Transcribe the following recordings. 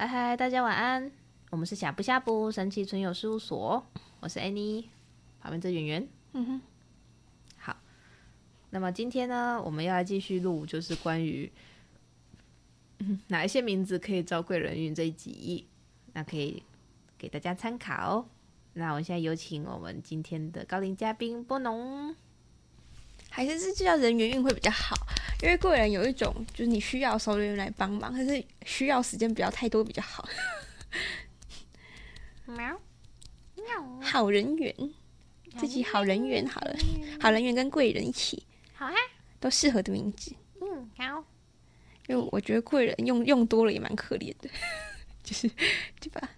嗨嗨，大家晚安。我们是呷哺呷哺神奇存有事务所，我是 Annie，旁边这圆圆。嗯哼，好。那么今天呢，我们要来继续录，就是关于、嗯、哪一些名字可以招贵人运这一集，那可以给大家参考。那我现在有请我们今天的高龄嘉宾波农，还是是叫人缘运会比较好，因为贵人有一种就是你需要的时候有人来帮忙，可是需要时间不要太多比较好。喵喵，好人缘，自己好人缘好了，好人缘跟贵人一起，好啊，都适合的名字。嗯，好，因为我觉得贵人用用多了也蛮可怜的，就是对吧？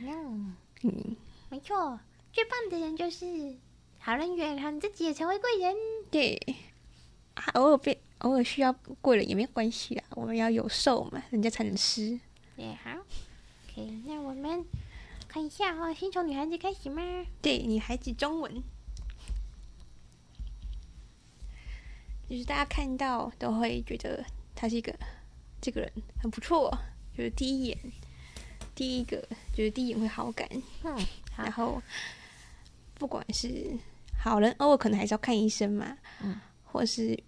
嗯。嗯，没错，最棒的人就是好人缘，然后你自己也成为贵人。对，偶尔变，偶尔需要贵人也没关系啦，我们要有受嘛，人家才能施。对，好，OK，那我们看一下哈、哦，先从女孩子开始吗？对，女孩子中文，就是大家看到都会觉得他是一个这个人很不错，就是第一眼。第一个就是第一眼会好感，嗯，然后不管是好人，偶尔可能还是要看医生嘛，嗯，或是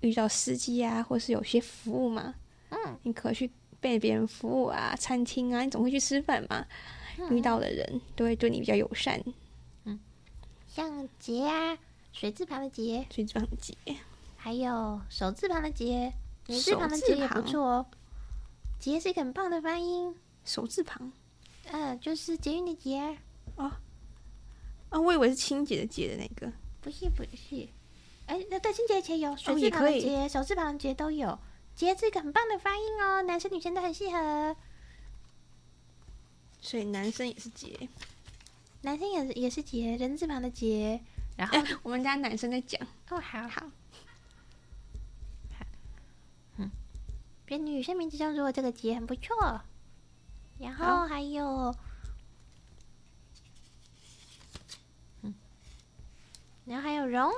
遇到司机啊，或是有些服务嘛，嗯，你可去被别人服务啊，餐厅啊，你总会去吃饭嘛，嗯，遇到的人都会对你比较友善，嗯，像杰啊，水字旁的杰，水字旁的杰，还有手字旁的杰，女字旁的杰也不错哦，杰是一个很棒的发音。手字旁，嗯、呃，就是捷运的捷。哦，啊，我以为是清洁的洁的那个。不是不是，哎、欸，那对清洁的洁有水字旁的洁、哦，手字旁的洁都有。洁是一个很棒的发音哦，男生女生都很适合。所以男生也是洁，男生也是也是洁，人字旁的洁。然后、欸、我们家男生在讲。哦，好好。好，嗯，别女生名字中如果这个洁很不错。然后还有，嗯，然后还有荣，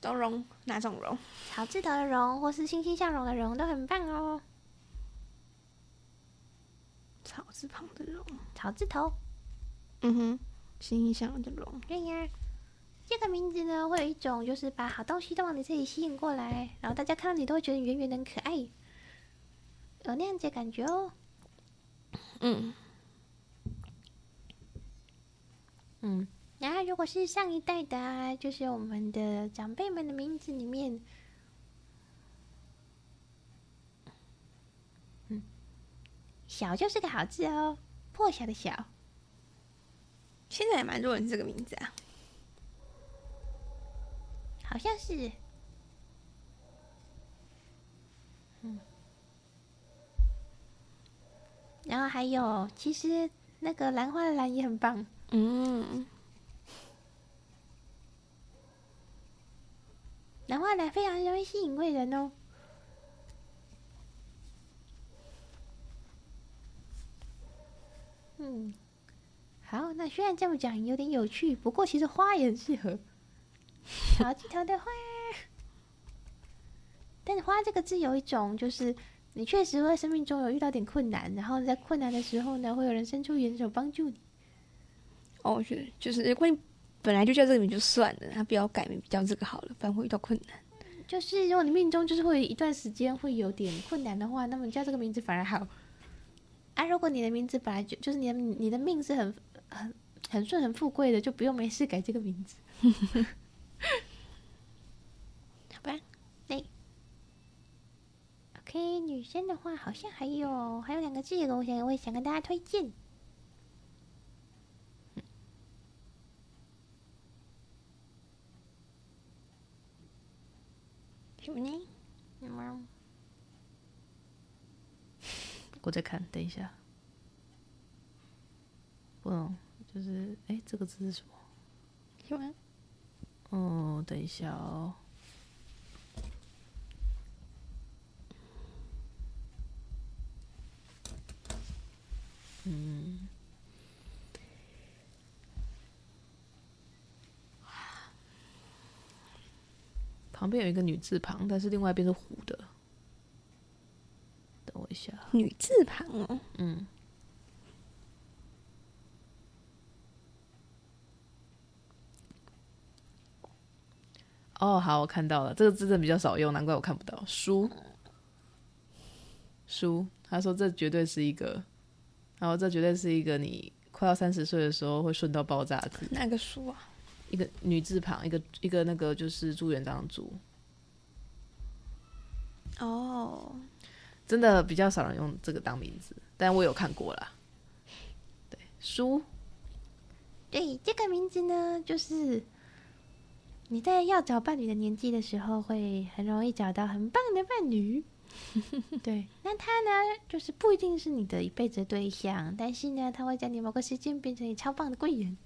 都荣，哪种荣？草字头的荣，或是欣欣向荣的荣，都很棒哦。草字旁的荣，草字头，嗯哼，欣欣向荣的荣。对呀，这个名字呢，会有一种就是把好东西都往你这里吸引过来，然后大家看到你都会觉得你圆圆的很可爱，有那样子的感觉哦。嗯，嗯，然后如果是上一代的啊，就是我们的长辈们的名字里面，嗯，小就是个好字哦，破晓的小。现在也蛮多人这个名字啊，好像是。然后还有，其实那个兰花的兰也很棒，嗯，兰花兰非常容易吸引贵人哦。嗯，好，那虽然这么讲有点有趣，不过其实花也很适合，好几头的花，但是花这个字有一种就是。你确实会生命中有遇到点困难，然后在困难的时候呢，会有人伸出援手帮助你。哦，是就是，如果你本来就叫这个名就算了，他不要改名叫这个好了，不然会遇到困难。就是如果你命中就是会一段时间会有点困难的话，那么你叫这个名字反而好。啊，如果你的名字本来就就是你的你的命是很很很顺很富贵的，就不用没事改这个名字。好吧，那 OK，，女生的话好像还有还有两个字，我想我也想跟大家推荐。什么呢？什么？我在看，等一下。不，就是哎，这个字是什么？什么？哦，等一下哦。嗯，旁边有一个女字旁，但是另外一边是虎的。等我一下，女字旁哦，嗯。哦，好，我看到了，这个字真的比较少用，难怪我看不到。书，书，他说这绝对是一个，然后这绝对是一个你快要三十岁的时候会顺到爆炸的字。哪个书啊？一个女字旁，一个一个那个就是朱元璋的朱。哦，真的比较少人用这个当名字，但我有看过啦。对，书，对，这个名字呢，就是。你在要找伴侣的年纪的时候，会很容易找到很棒的伴侣。对，那他呢，就是不一定是你的一辈子的对象，但是呢，他会在你某个时间变成你超棒的贵人。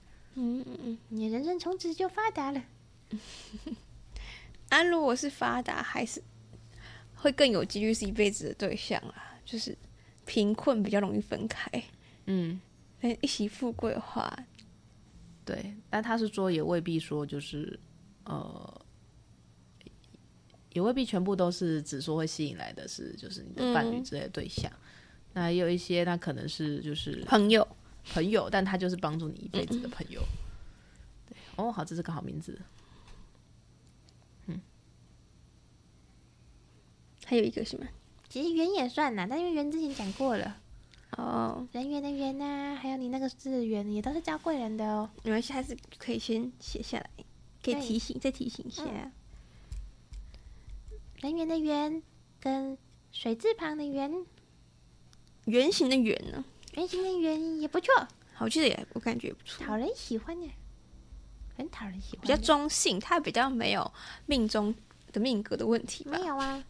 嗯嗯嗯，你人生从此就发达了。啊，如果是发达，还是会更有几率是一辈子的对象啊。就是贫困比较容易分开。嗯，一起富贵的话，对，但他是说也未必说就是。呃，也未必全部都是只说会吸引来的是，就是你的伴侣之类的对象。嗯、那也有一些，那可能是就是朋友，朋友，但他就是帮助你一辈子的朋友。对，哦，好，这是个好名字。嗯，还有一个什么？其实圆也算啦，但因为圆之前讲过了。哦，人缘的缘呐，还有你那个字缘，也都是教贵人的哦。没关系，还是可以先写下来。可以提醒，再提醒一下。嗯、人缘的圆跟水字旁的圆，圆形的圆呢？圆形的圆也不错，好记得也，我感觉也不错，讨人喜欢呢，很讨人喜欢。比较中性，他比较没有命中的命格的问题。没有啊。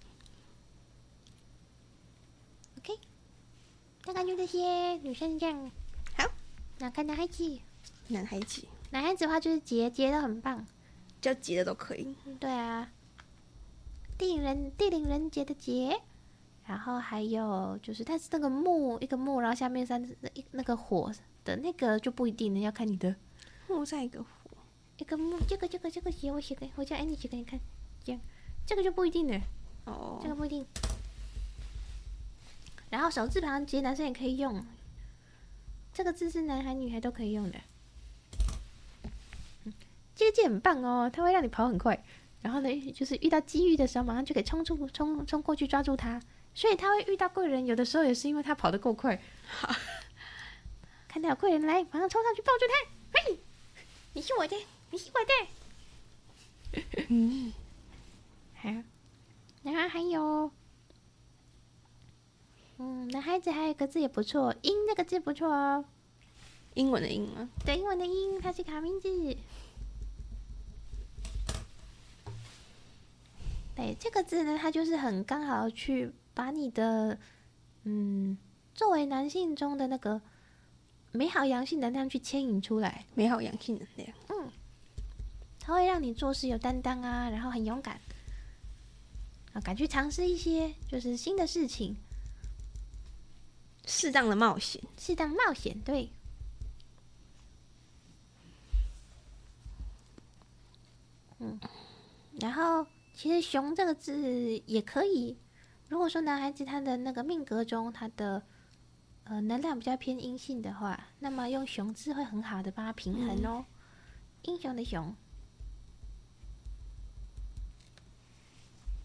OK，大概就这些，女生这样。好，那看男孩子，男孩子，男孩子的话就是结结的很棒。叫结的都可以。对啊，地灵人地灵人杰的杰，然后还有就是，但是那个木一个木，然后下面三一那个火的那个就不一定了，要看你的 木在一个火一个木，这个这个这个写我写给我叫 Annie 写给你看，这样这个就不一定了哦，这个不一定。然后手字旁其实男生也可以用，这个字是男孩女孩都可以用的。这个剑很棒哦，它会让你跑很快，然后呢，就是遇到机遇的时候，马上就可以冲出冲冲过去抓住它。所以他会遇到贵人，有的时候也是因为他跑得够快。好，看到有贵人来，马上冲上去抱住他。嘿，你是我的，你是我的。嗯，好，然后还有，嗯，男孩子还有一个字也不错，英这个字不错哦。英文的英吗？对，英文的英，它是卡名字。对，这个字呢，它就是很刚好去把你的，嗯，作为男性中的那个美好阳性能量去牵引出来。美好阳性能量，嗯，它会让你做事有担当啊，然后很勇敢，啊，敢去尝试一些就是新的事情，适当的冒险，适当冒险，对，嗯，然后。其实“熊”这个字也可以。如果说男孩子他的那个命格中，他的呃能量比较偏阴性的话，那么用“雄”字会很好的帮他平衡哦。嗯、英雄的“雄”，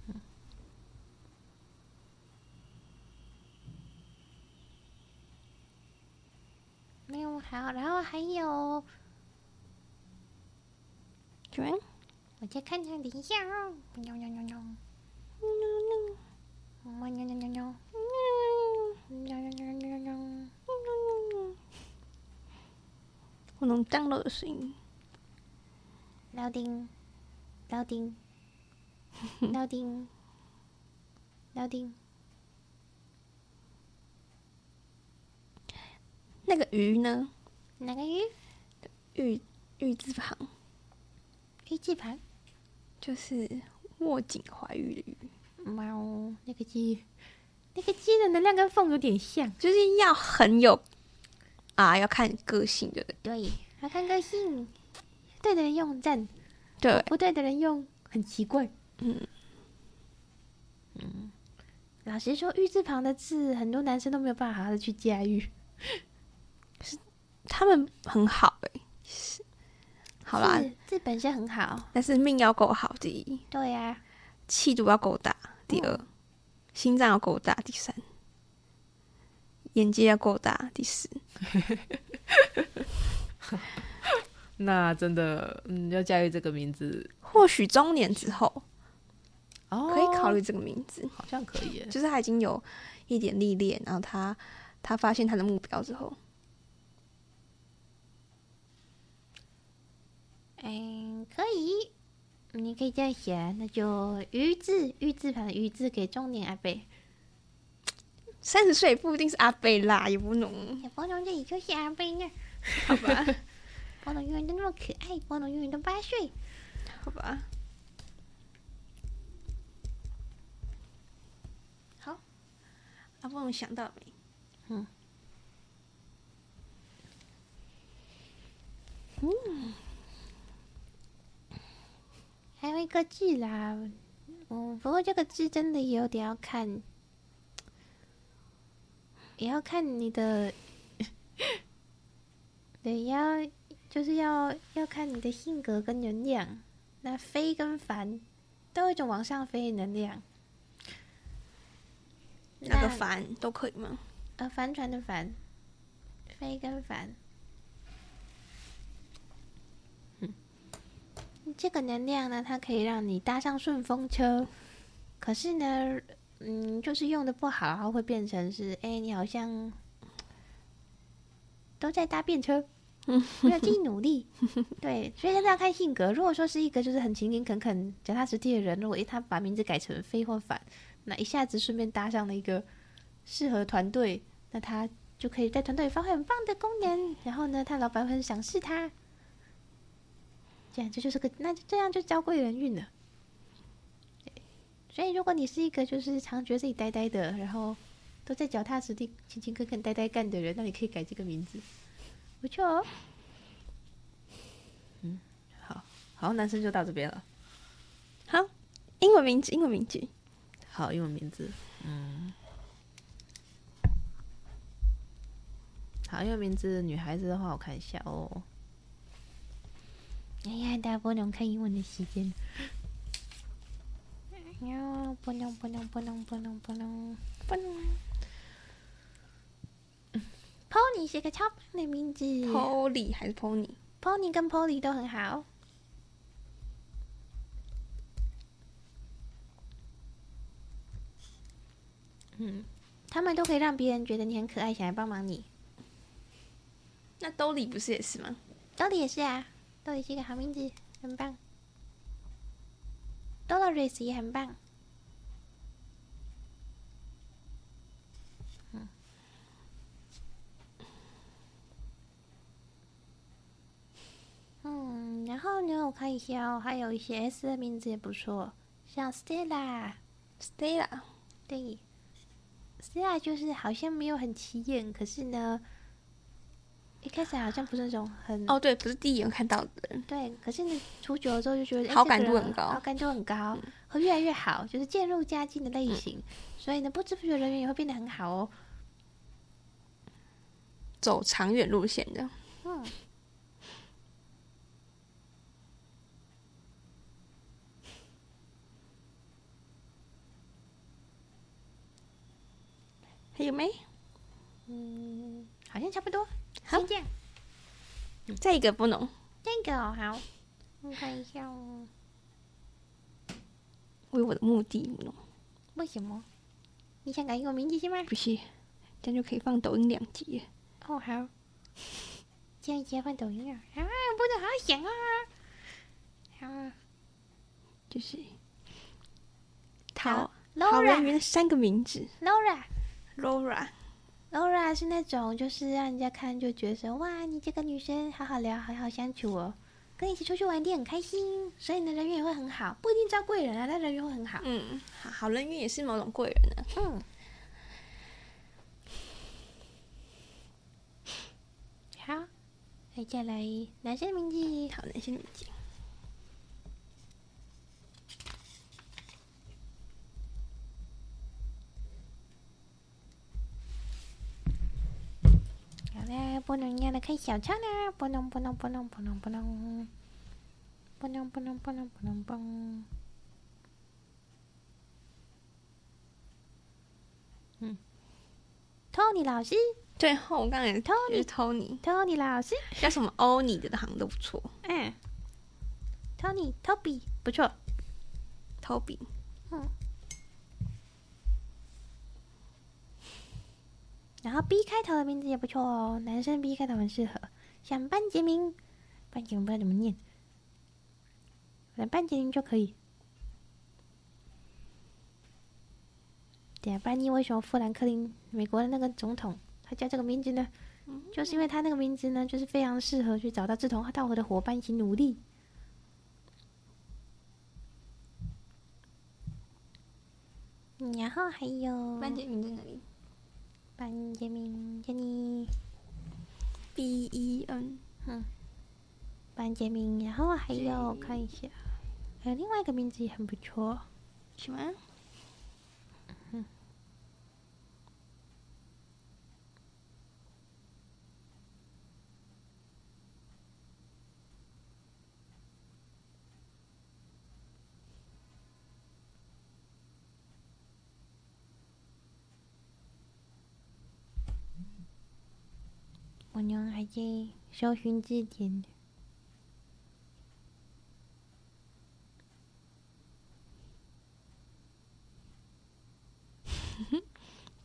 嗯，没有好，然后还有，对。我再看看，等一下哦。喵喵喵喵，喵喵喵喵，喵喵喵喵，喵喵喵喵喵，我能降落的声音。老丁，老丁，老丁，老丁。那个鱼呢？哪个鱼？玉玉字旁。玉字旁。就是握紧怀玉的玉，猫那个鸡，那个鸡的能量跟凤有点像，就是要很有啊，要看个性的，对，要看个性，对的人用赞，对，不对的人用很奇怪，嗯。嗯，老实说，玉字旁的字，很多男生都没有办法好好的去驾驭。是他们很好哎、欸，是好啦，字本身很好，但是命要够好，第一。对呀、啊，气度要够大，第二，嗯、心脏要够大，第三，眼界要够大，第四。那真的，嗯，要驾驭这个名字，或许中年之后，哦，可以考虑这个名字，好像可以，就是他已经有一点历练，然后他他发现他的目标之后，嗯，可以，你可以这样写，那就鱼字，玉字旁的鱼字给中年阿贝，三十岁不一定是阿贝啦，也不能，也不能这里就是阿贝呢，好吧。波龙永远都那么可爱，波龙永远都八岁，好吧。好，阿波龙想到没？嗯。嗯。还有一个字啦，嗯，不过这个字真的有点要看，也要看你的，对要。就是要要看你的性格跟能量，那飞跟凡都有一种往上飞的能量，那个帆都可以吗？呃，帆船的帆，飞跟帆，这个能量呢，它可以让你搭上顺风车，可是呢，嗯，就是用的不好，然后会变成是，哎、欸，你好像都在搭便车。没有自己努力，对，所以现在要看性格。如果说是一个就是很勤勤恳恳、脚踏实地的人，如果他把名字改成飞或反，那一下子顺便搭上了一个适合团队，那他就可以在团队发挥很棒的功能。然后呢，他老板会很赏识他，这样这就是个，那这样就交贵人运了。所以如果你是一个就是常觉得自己呆呆的，然后都在脚踏实地、勤勤恳恳、呆呆干的人，那你可以改这个名字。不错哦，嗯，好，好，男生就到这边了。好，英文名字，英文名字，好，英文名字，嗯，好，英文名字，女孩子的话，我看一下哦。哎呀，大家不能看英文的时间。哟，不能，不能，不能，不能，不能，不能。Pony 是个超棒的名字，Polly 还是 Pony？Pony 跟 Polly 都很好。嗯，他们都可以让别人觉得你很可爱，想来帮忙你。那 Dolly 不是也是吗？Dolly 也是啊，Dolly 是一个好名字，很棒。Dolores 也很棒。嗯，然后呢，我看一下哦，还有一些 S 的名字也不错，像 Stella，Stella，对，Stella 就是好像没有很起眼，可是呢，一开始好像不是那种很哦，对，不是第一眼看到的人，对，可是你处久了之后就觉得好感度很高，好感度很高，会越来越好，就是渐入佳境的类型，嗯、所以呢，不知不觉人缘也会变得很好哦，走长远路线的，嗯。还有没？嗯，好像差不多。好，先这样。再一个不能。这个好，我看一下哦。为我的目的不能。为什么？你想改一个名字是吗？不是，这样就可以放抖音两集。哦，好。这样直接放抖音啊？啊，不能好好想啊。好，就是。好好人缘三个名字。Laura。Laura，Laura 是那种就是让人家看就觉得哇，你这个女生好好聊，好好相处哦，跟你一起出去玩一定很开心，所以你的人缘也会很好，不一定招贵人啊，但人缘会很好。嗯，好，好人缘也是某种贵人呢、啊。嗯。好，接下来男生名字，好，男生名字。小抄呢，不能不能不能不能不能，不能不能不能不能不能。嗯，Tony 老师，最后我刚才 Tony，Tony 老师 叫什么？欧尼的好像都不错。嗯，Tony，Toby。不错，Toby，嗯。然后 B 开头的名字也不错哦，男生 B 开头很适合，像班杰明，班杰明不知道怎么念，来班杰明就可以。对啊，班尼为什么富兰克林美国的那个总统他叫这个名字呢？就是因为他那个名字呢，就是非常适合去找到志同道合的伙伴一起努力。然后还有班杰明在哪里？班杰明，杰尼，B E N，嗯，班杰明，然后还有看一下，还有另外一个名字也很不错，什么？我俩还在搜寻字典。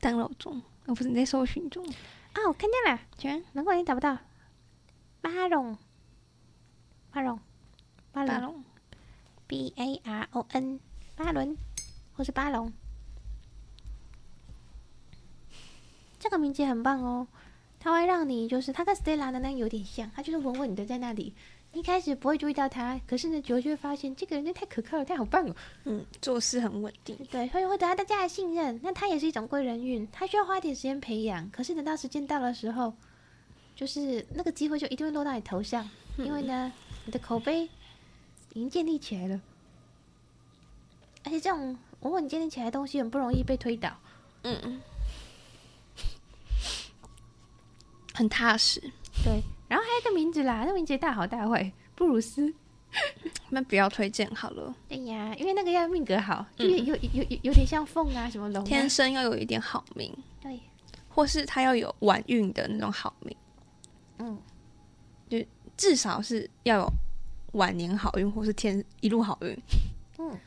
当老中，我不是你在搜寻中。啊，我看见了，全，难怪你找不到。巴龙，巴龙，巴龙，B A R O N，巴伦，或是巴龙。这个名字很棒哦。它会让你就是，他跟 Stella 的那有点像，他就是稳稳的在那里。一开始不会注意到他，可是呢，久了就会发现这个人真太可靠了，太好棒了。嗯，做事很稳定，对，所以会得到大家的信任。那他也是一种贵人运，他需要花点时间培养。可是等到时间到的时候，就是那个机会就一定会落到你头上，嗯、因为呢，你的口碑已经建立起来了。而且这种稳稳建立起来的东西很不容易被推倒。嗯嗯。很踏实，对。然后还有一个名字啦，那名字大好大坏，布鲁斯。那不要推荐好了。对呀，因为那个要命格好，嗯、就有有有有点像凤啊，什么龙、啊。天生要有一点好命，对。或是他要有晚运的那种好命，嗯，就至少是要有晚年好运，或是天一路好运。嗯。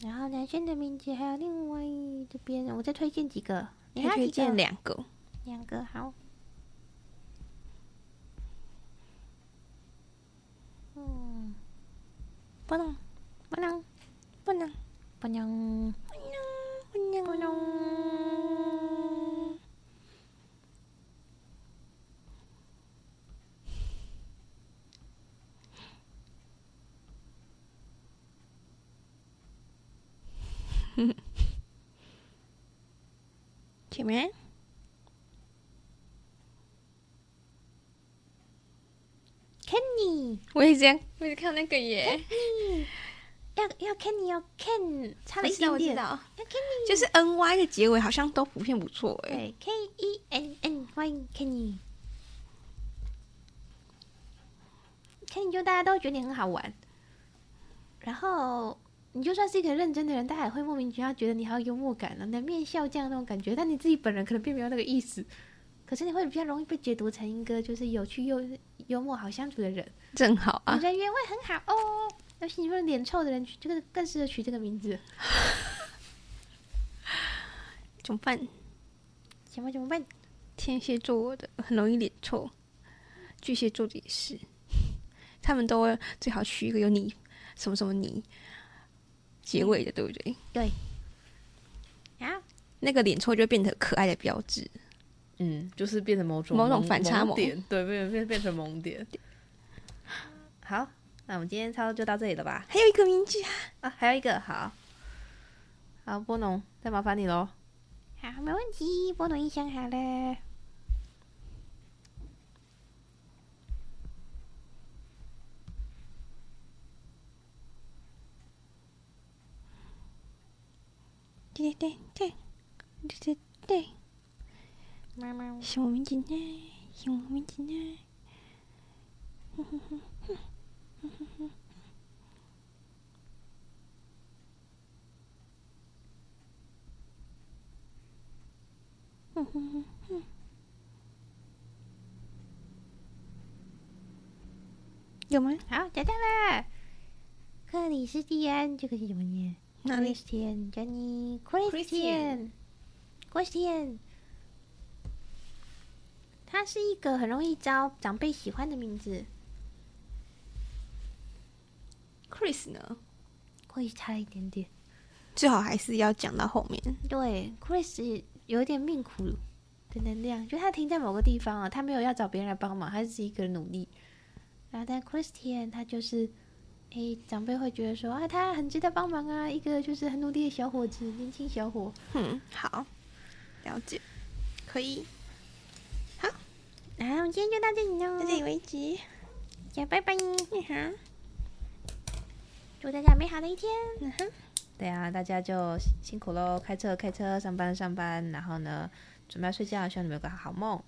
然后男生的名字还有另外这边，我再推荐几个，你还推荐两个。两个好，嗯，不能，不能，不能，不能，不能，不能，前面。Kenny，我也这样，我也看那个耶。要要 Kenny 要 Ken，差了一点点。我知道，我知道。就是 N Y 的结尾好像都普遍不错哎。对，K E N N Y Kenny。Kenny 就大家都觉得你很好玩，然后你就算是一个认真的人，大家也会莫名其妙觉得你好有幽默感了，冷面笑匠那种感觉，但你自己本人可能并没有那个意思。可是你会比较容易被解读成一个就是有趣又幽默、好相处的人，正好啊，人缘会很好哦。尤其你说脸臭的人，这个更适合取这个名字。怎么办？怎么怎么办？天蝎座的很容易脸臭，巨蟹座的也是，他们都最好取一个有你什么什么你结尾的，对不对？对。啊，那个脸臭就变成可爱的标志。嗯，就是变成某种某种反差萌点，对，变变变成萌点。好，那我们今天差不多就到这里了吧？还有一个名字啊，啊，还有一个，好，好，波农，再麻烦你喽。好，没问题，波农已想好了。对对对对对对对。什么名字呢？什么名字呢？哼哼哼哼哼哼哼。哼哼哼哼。有吗？好，找到了。克里斯蒂安，这个是什么念？哪里？Christian，Jenny，Christian，Christian。他是一个很容易招长辈喜欢的名字。Chris 呢？会差一点点，最好还是要讲到后面。对，Chris 有一点命苦的能量，就他停在某个地方啊，他没有要找别人来帮忙，他是一个人努力。然后但 Christian 他就是。诶，长辈会觉得说啊，他很值得帮忙啊，一个就是很努力的小伙子，年轻小伙。嗯，好，了解，可以。好，那我们今天就到这里喽，到这里为止，再拜拜。嗯哼，祝大家美好的一天。嗯哼，对啊，大家就辛苦喽，开车开车，上班上班，然后呢，准备要睡觉，希望你们有个好梦。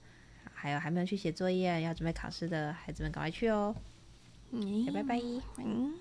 还有还没有去写作业，要准备考试的孩子们，赶快去哦。嗯，拜拜。嗯。